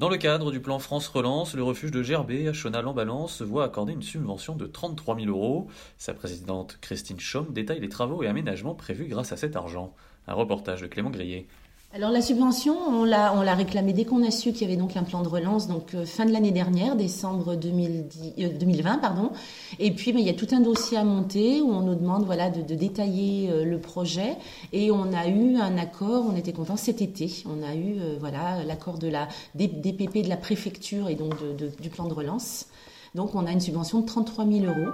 Dans le cadre du plan France Relance, le refuge de Gerbet à Chonal-en-Balance se voit accorder une subvention de 33 000 euros. Sa présidente Christine Chaume détaille les travaux et aménagements prévus grâce à cet argent. Un reportage de Clément Grillet. Alors la subvention, on l'a, on l'a réclamée dès qu'on a su qu'il y avait donc un plan de relance, donc euh, fin de l'année dernière, décembre 2010, euh, 2020, pardon. Et puis ben, il y a tout un dossier à monter où on nous demande voilà de, de détailler euh, le projet et on a eu un accord, on était content cet été, on a eu euh, voilà l'accord de la DPP de la préfecture et donc de, de, du plan de relance. Donc on a une subvention de 33 000 euros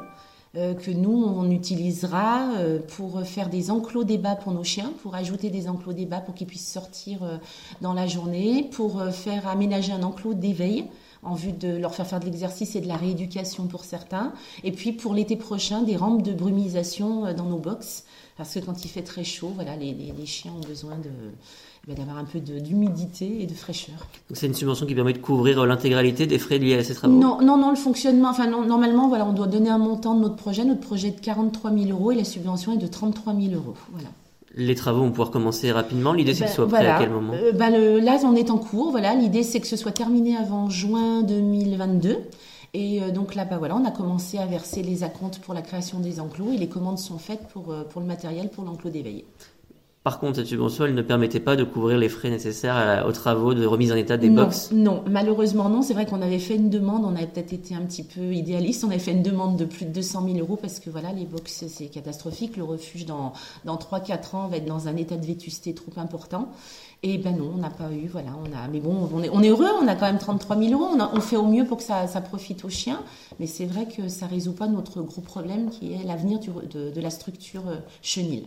que nous, on utilisera euh, pour faire des enclos débats pour nos chiens, pour ajouter des enclos débats pour qu'ils puissent sortir euh, dans la journée, pour faire aménager un enclos d'éveil en vue de leur faire faire de l'exercice et de la rééducation pour certains. Et puis pour l'été prochain, des rampes de brumisation dans nos box, parce que quand il fait très chaud, voilà, les, les, les chiens ont besoin de d'avoir un peu d'humidité et de fraîcheur. Donc c'est une subvention qui permet de couvrir l'intégralité des frais liés à ces travaux? Non, non, non, le fonctionnement, enfin non, normalement, voilà, on doit donner un montant de notre projet. Notre projet est de 43 000 euros et la subvention est de 33 000 euros. Voilà. Les travaux vont pouvoir commencer rapidement. L'idée, c'est ben, que ce soit prêt voilà. à quel moment euh, ben le, Là, on est en cours. Voilà, l'idée, c'est que ce soit terminé avant juin 2022. Et euh, donc là, bah voilà, on a commencé à verser les acomptes pour la création des enclos et les commandes sont faites pour, euh, pour le matériel pour l'enclos d'éveil. Par contre, cette subvention, elle ne permettait pas de couvrir les frais nécessaires aux travaux de remise en état des non, box? Non, malheureusement non. C'est vrai qu'on avait fait une demande, on avait peut-être été un petit peu idéaliste, on avait fait une demande de plus de 200 000 euros parce que voilà, les box, c'est catastrophique. Le refuge, dans, dans 3-4 ans, va être dans un état de vétusté trop important. Et ben non, on n'a pas eu, voilà, on a, mais bon, on est, on est heureux, on a quand même 33 000 euros, on, a, on fait au mieux pour que ça, ça profite aux chiens, mais c'est vrai que ça résout pas notre gros problème qui est l'avenir de, de la structure chenille.